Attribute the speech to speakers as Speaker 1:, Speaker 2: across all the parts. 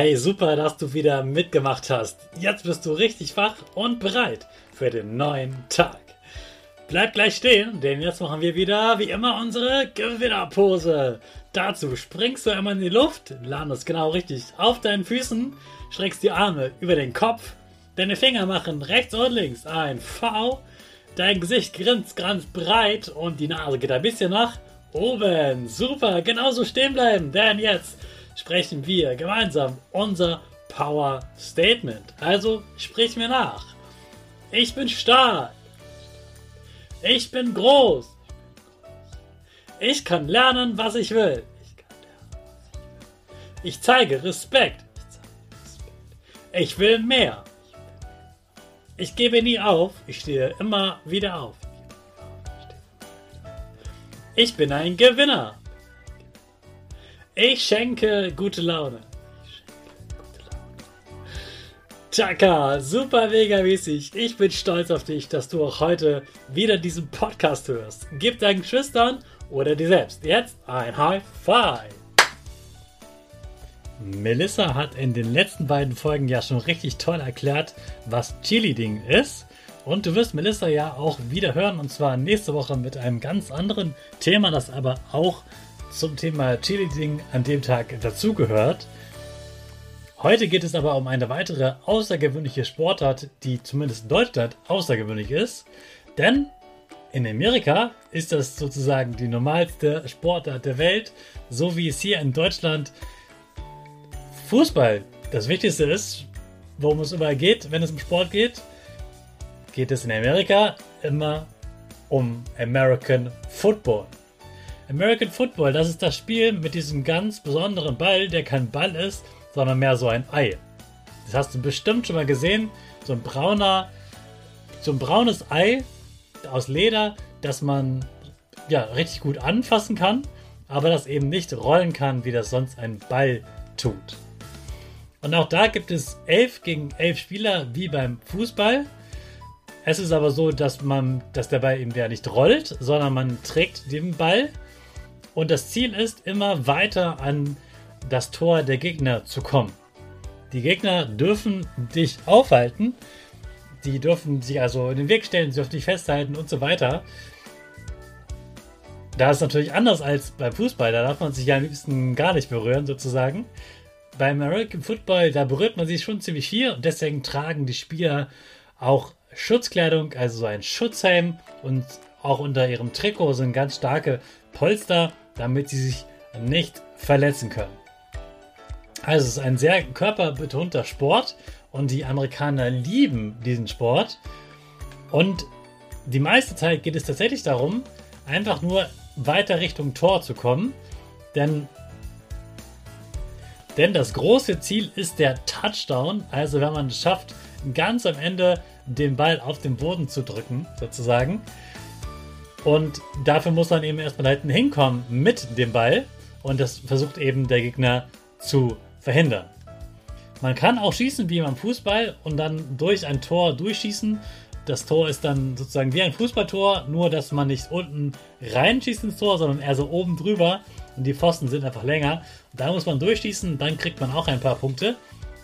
Speaker 1: Hey, super, dass du wieder mitgemacht hast. Jetzt bist du richtig wach und bereit für den neuen Tag. Bleib gleich stehen, denn jetzt machen wir wieder wie immer unsere Gewinnerpose. Dazu springst du einmal in die Luft, landest genau richtig auf deinen Füßen, streckst die Arme über den Kopf, deine Finger machen rechts und links ein V, dein Gesicht grinst ganz breit und die Nase geht ein bisschen nach oben. Super, genauso stehen bleiben, denn jetzt sprechen wir gemeinsam unser Power Statement. Also sprich mir nach. Ich bin stark. Ich bin groß. Ich kann lernen, was ich will. Ich zeige Respekt. Ich will mehr. Ich gebe nie auf. Ich stehe immer wieder auf. Ich bin ein Gewinner. Ich schenke gute Laune. Chaka, super mega mäßig. Ich bin stolz auf dich, dass du auch heute wieder diesen Podcast hörst. Gib deinen Geschwistern oder dir selbst jetzt ein High Five. Melissa hat in den letzten beiden Folgen ja schon richtig toll erklärt, was Chili-Ding ist. Und du wirst Melissa ja auch wieder hören und zwar nächste Woche mit einem ganz anderen Thema, das aber auch zum Thema Cheerleading an dem Tag dazugehört. Heute geht es aber um eine weitere außergewöhnliche Sportart, die zumindest in Deutschland außergewöhnlich ist. Denn in Amerika ist das sozusagen die normalste Sportart der Welt, so wie es hier in Deutschland Fußball das Wichtigste ist, worum es überall geht, wenn es um Sport geht, geht es in Amerika immer um American Football. American Football, das ist das Spiel mit diesem ganz besonderen Ball, der kein Ball ist, sondern mehr so ein Ei. Das hast du bestimmt schon mal gesehen. So ein brauner, so ein braunes Ei aus Leder, das man ja richtig gut anfassen kann, aber das eben nicht rollen kann, wie das sonst ein Ball tut. Und auch da gibt es elf gegen elf Spieler wie beim Fußball. Es ist aber so, dass man, dass der Ball eben der nicht rollt, sondern man trägt den Ball und das Ziel ist, immer weiter an das Tor der Gegner zu kommen. Die Gegner dürfen dich aufhalten. Die dürfen sich also in den Weg stellen, sie dürfen dich festhalten und so weiter. Da ist natürlich anders als beim Fußball. Da darf man sich ja am liebsten gar nicht berühren, sozusagen. Beim American Football, da berührt man sich schon ziemlich viel und deswegen tragen die Spieler auch Schutzkleidung, also so ein Schutzhelm und auch unter ihrem Trikot sind ganz starke Polster, damit sie sich nicht verletzen können. Also es ist ein sehr körperbetonter Sport und die Amerikaner lieben diesen Sport. Und die meiste Zeit geht es tatsächlich darum, einfach nur weiter Richtung Tor zu kommen. Denn, denn das große Ziel ist der Touchdown. Also wenn man es schafft, ganz am Ende den Ball auf den Boden zu drücken, sozusagen. Und dafür muss man eben erstmal hinten hinkommen mit dem Ball. Und das versucht eben der Gegner zu verhindern. Man kann auch schießen wie beim Fußball und dann durch ein Tor durchschießen. Das Tor ist dann sozusagen wie ein Fußballtor, nur dass man nicht unten reinschießt ins Tor, sondern eher so oben drüber, und die Pfosten sind einfach länger. Da muss man durchschießen, dann kriegt man auch ein paar Punkte.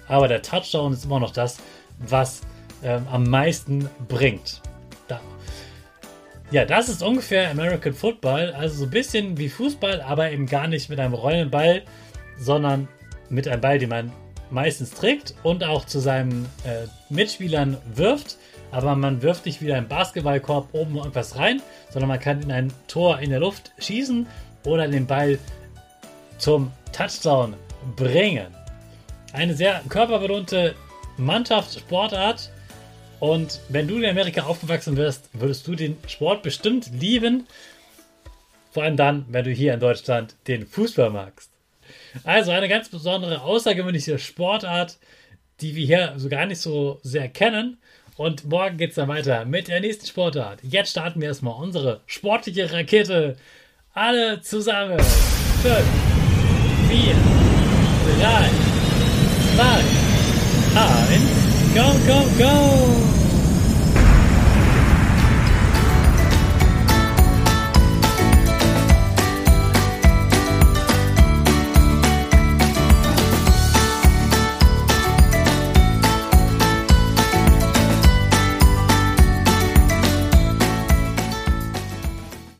Speaker 1: Aber der Touchdown ist immer noch das, was ähm, am meisten bringt. Ja, das ist ungefähr American Football. Also so ein bisschen wie Fußball, aber eben gar nicht mit einem Rollenden sondern mit einem Ball, den man meistens trägt und auch zu seinen äh, Mitspielern wirft. Aber man wirft nicht wieder einen Basketballkorb oben irgendwas rein, sondern man kann in ein Tor in der Luft schießen oder den Ball zum Touchdown bringen. Eine sehr körperbetonte Mannschaftssportart. Und wenn du in Amerika aufgewachsen wirst, würdest du den Sport bestimmt lieben. Vor allem dann, wenn du hier in Deutschland den Fußball magst. Also eine ganz besondere, außergewöhnliche Sportart, die wir hier so gar nicht so sehr kennen. Und morgen geht es dann weiter mit der nächsten Sportart. Jetzt starten wir erstmal unsere sportliche Rakete. Alle zusammen. 5, 4, 3, 2, 1. Go, go, go!